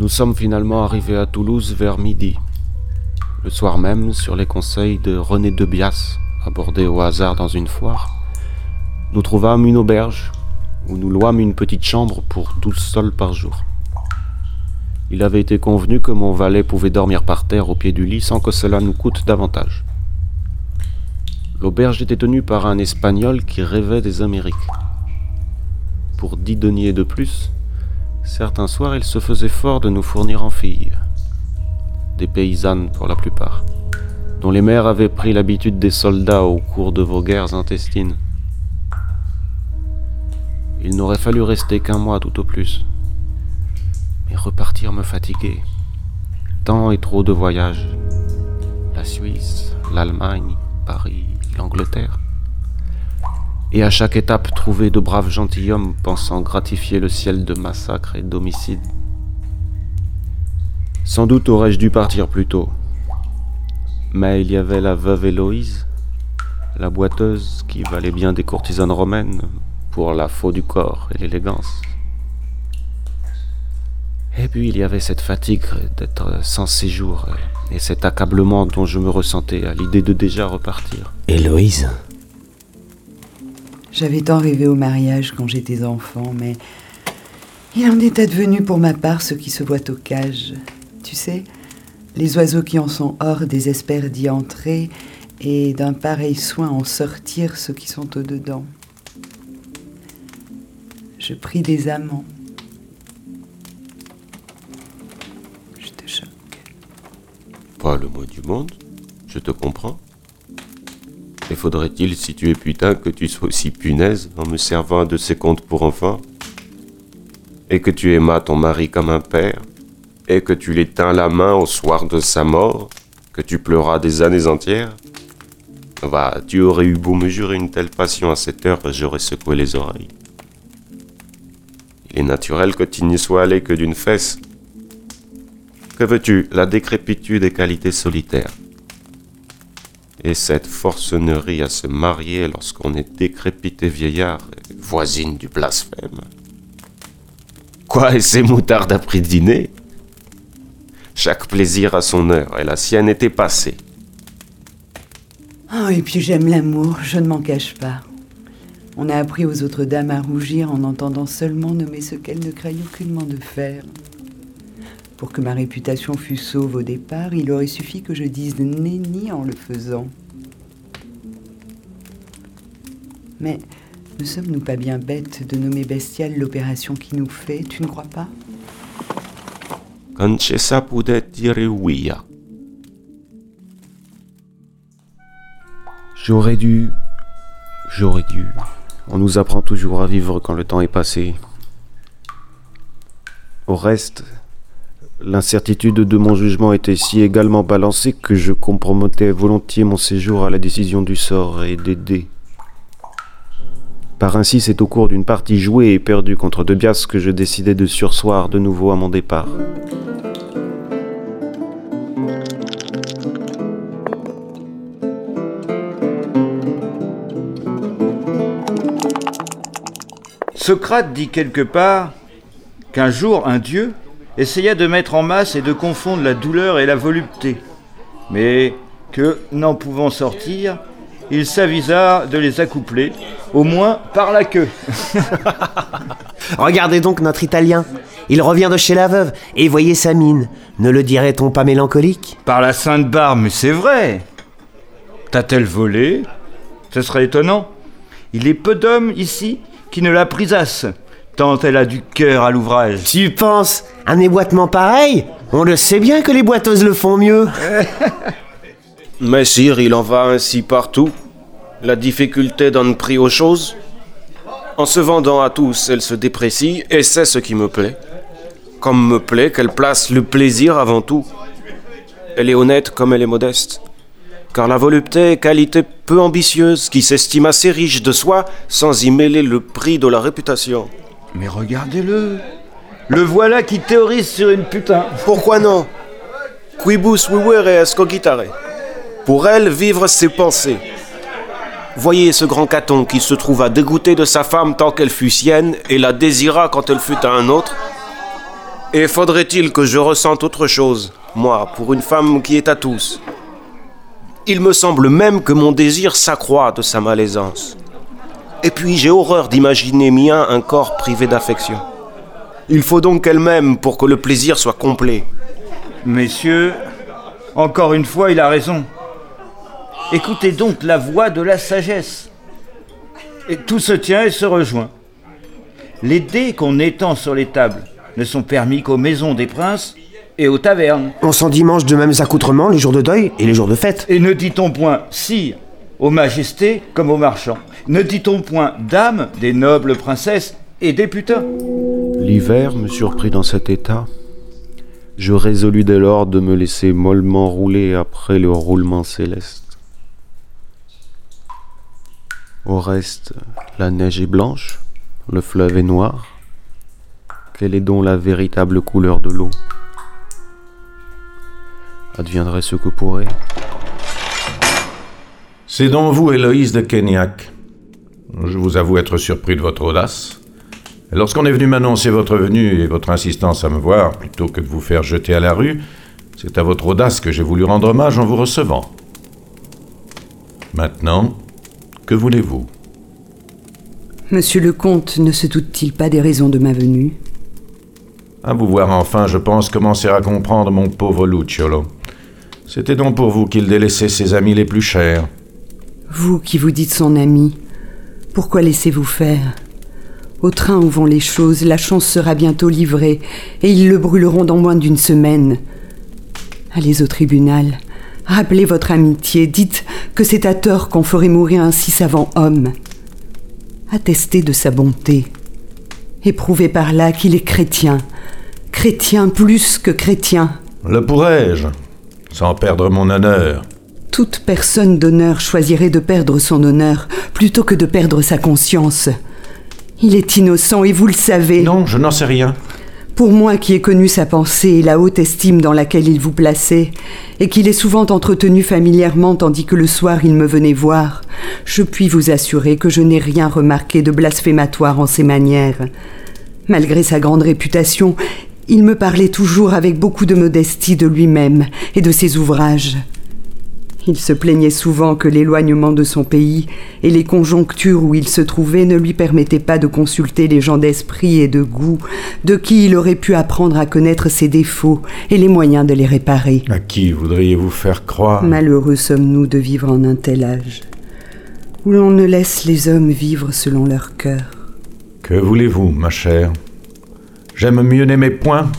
Nous sommes finalement arrivés à Toulouse vers midi. Le soir même, sur les conseils de René de Bias, abordé au hasard dans une foire, nous trouvâmes une auberge où nous louâmes une petite chambre pour douze sols par jour. Il avait été convenu que mon valet pouvait dormir par terre au pied du lit sans que cela nous coûte davantage. L'auberge était tenue par un Espagnol qui rêvait des Amériques. Pour dix deniers de plus, certains soirs il se faisait fort de nous fournir en filles. Des paysannes pour la plupart, dont les mères avaient pris l'habitude des soldats au cours de vos guerres intestines. Il n'aurait fallu rester qu'un mois tout au plus. Mais repartir me fatiguait. Tant et trop de voyages. La Suisse, l'Allemagne, Paris, l'Angleterre. Et à chaque étape trouver de braves gentilshommes pensant gratifier le ciel de massacres et d'homicides. Sans doute aurais-je dû partir plus tôt. Mais il y avait la veuve Héloïse, la boiteuse qui valait bien des courtisanes romaines, pour la faux du corps et l'élégance. Et puis il y avait cette fatigue d'être sans séjour et cet accablement dont je me ressentais à l'idée de déjà repartir. Héloïse? J'avais tant rêvé au mariage quand j'étais enfant, mais il en est advenu pour ma part ce qui se voit aux cages. Tu sais, les oiseaux qui en sont hors désespèrent d'y entrer et d'un pareil soin en sortir ceux qui sont au-dedans je prie des amants. Je te choque. Pas le mot du monde, je te comprends. Et faudrait-il, si tu es putain, que tu sois aussi punaise en me servant de ces contes pour enfants? Et que tu aimas ton mari comme un père? Et que tu l'éteins la main au soir de sa mort? Que tu pleuras des années entières? Va, tu aurais eu beau me jurer une telle passion à cette heure, j'aurais secoué les oreilles. Il est naturel que tu n'y sois allé que d'une fesse. Que veux-tu? La décrépitude des qualités solitaires. Et cette forcenerie à se marier lorsqu'on est décrépité vieillard, voisine du blasphème. Quoi, et ces moutardes après dîner? Chaque plaisir a son heure, et la sienne était passée. Oh, et puis j'aime l'amour, je ne m'en cache pas. On a appris aux autres dames à rougir en entendant seulement nommer ce qu'elles ne craignent aucunement de faire. Pour que ma réputation fût sauve au départ, il aurait suffi que je dise nenni en le faisant. Mais ne sommes-nous pas bien bêtes de nommer bestiale l'opération qui nous fait, tu ne crois pas? Concessa dire oui. J'aurais dû. J'aurais dû. On nous apprend toujours à vivre quand le temps est passé. Au reste, l'incertitude de mon jugement était si également balancée que je compromettais volontiers mon séjour à la décision du sort et des dés. Par ainsi, c'est au cours d'une partie jouée et perdue contre De Bias que je décidai de sursoir de nouveau à mon départ. Socrate dit quelque part qu'un jour un dieu essaya de mettre en masse et de confondre la douleur et la volupté, mais que, n'en pouvant sortir, il s'avisa de les accoupler, au moins par la queue. Regardez donc notre Italien. Il revient de chez la veuve, et voyez sa mine. Ne le dirait-on pas mélancolique? Par la Sainte Barbe, mais c'est vrai. T'a-t-elle volé? Ce serait étonnant. Il est peu d'hommes ici qui ne la prisasse, tant elle a du cœur à l'ouvrage. Tu penses Un éboîtement pareil On le sait bien que les boiteuses le font mieux. Mais sire, il en va ainsi partout. La difficulté donne prix aux choses. En se vendant à tous, elle se déprécie, et c'est ce qui me plaît. Comme me plaît qu'elle place le plaisir avant tout. Elle est honnête comme elle est modeste car la volupté est qualité peu ambitieuse qui s'estime assez riche de soi sans y mêler le prix de la réputation. Mais regardez-le Le voilà qui théorise sur une putain Pourquoi non? Quibus vivere escogitare. Pour elle, vivre, c'est penser. Voyez ce grand caton qui se trouva dégoûté de sa femme tant qu'elle fut sienne et la désira quand elle fut à un autre. Et faudrait-il que je ressente autre chose, moi, pour une femme qui est à tous? Il me semble même que mon désir s'accroît de sa malaisance. Et puis j'ai horreur d'imaginer mien un corps privé d'affection. Il faut donc qu'elle m'aime pour que le plaisir soit complet. Messieurs, encore une fois, il a raison. Écoutez donc la voix de la sagesse. Et tout se tient et se rejoint. Les dés qu'on étend sur les tables ne sont permis qu'aux maisons des princes et aux tavernes. On s'en dimanche de mêmes accoutrements les jours de deuil et les jours de fête. Et ne dit-on point sire aux majestés comme aux marchands Ne dit-on point dame des nobles princesses et des putains? L'hiver me surprit dans cet état. Je résolus dès lors de me laisser mollement rouler après le roulement céleste. Au reste, la neige est blanche, le fleuve est noir. Quelle est donc la véritable couleur de l'eau? Adviendrait ce que pourrait. C'est donc vous, Héloïse de Kenyac. Je vous avoue être surpris de votre audace. Lorsqu'on est venu m'annoncer votre venue et votre insistance à me voir, plutôt que de vous faire jeter à la rue, c'est à votre audace que j'ai voulu rendre hommage en vous recevant. Maintenant, que voulez-vous? Monsieur le comte ne se doute-t-il pas des raisons de ma venue? À vous voir enfin, je pense commencer à comprendre mon pauvre Luciolo. C'était donc pour vous qu'il délaissait ses amis les plus chers. Vous qui vous dites son ami, pourquoi laissez-vous faire? Au train où vont les choses, la chance sera bientôt livrée, et ils le brûleront dans moins d'une semaine. Allez au tribunal, rappelez votre amitié, dites que c'est à tort qu'on ferait mourir un si savant homme. Attestez de sa bonté. Éprouvez par là qu'il est chrétien, chrétien plus que chrétien. Le pourrais-je? Sans perdre mon honneur. Toute personne d'honneur choisirait de perdre son honneur plutôt que de perdre sa conscience. Il est innocent et vous le savez. Non, je n'en sais rien. Pour moi qui ai connu sa pensée et la haute estime dans laquelle il vous plaçait, et qu'il est souvent entretenu familièrement tandis que le soir il me venait voir, je puis vous assurer que je n'ai rien remarqué de blasphématoire en ses manières. Malgré sa grande réputation, il me parlait toujours avec beaucoup de modestie de lui-même et de ses ouvrages. Il se plaignait souvent que l'éloignement de son pays et les conjonctures où il se trouvait ne lui permettaient pas de consulter les gens d'esprit et de goût, de qui il aurait pu apprendre à connaître ses défauts et les moyens de les réparer. À qui voudriez-vous faire croire? Malheureux sommes-nous de vivre en un tel âge, où l'on ne laisse les hommes vivre selon leur cœur. Que voulez-vous, ma chère? J'aime mieux n'aimer point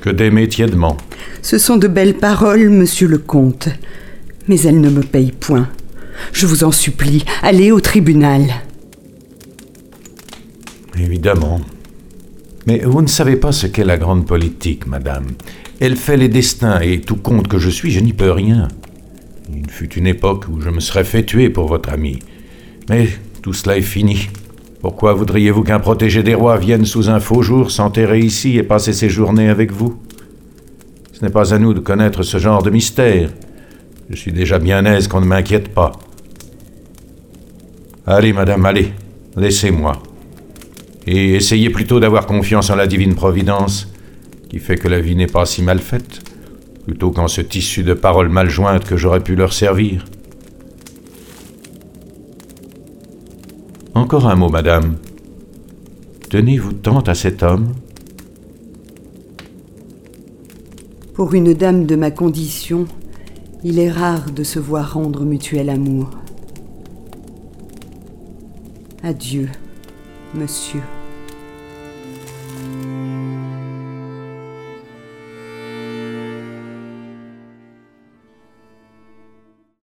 que d'aimer tièdement. Ce sont de belles paroles, monsieur le comte, mais elles ne me payent point. Je vous en supplie, allez au tribunal. Évidemment. Mais vous ne savez pas ce qu'est la grande politique, madame. Elle fait les destins, et tout compte que je suis, je n'y peux rien. Il fut une époque où je me serais fait tuer pour votre ami. Mais tout cela est fini. Pourquoi voudriez-vous qu'un protégé des rois vienne sous un faux jour s'enterrer ici et passer ses journées avec vous? Ce n'est pas à nous de connaître ce genre de mystère. Je suis déjà bien aise qu'on ne m'inquiète pas. Allez, madame, allez, laissez-moi. Et essayez plutôt d'avoir confiance en la divine providence, qui fait que la vie n'est pas si mal faite, plutôt qu'en ce tissu de paroles mal jointes que j'aurais pu leur servir. Encore un mot, madame. Tenez-vous tant à cet homme? Pour une dame de ma condition, il est rare de se voir rendre mutuel amour. Adieu, monsieur.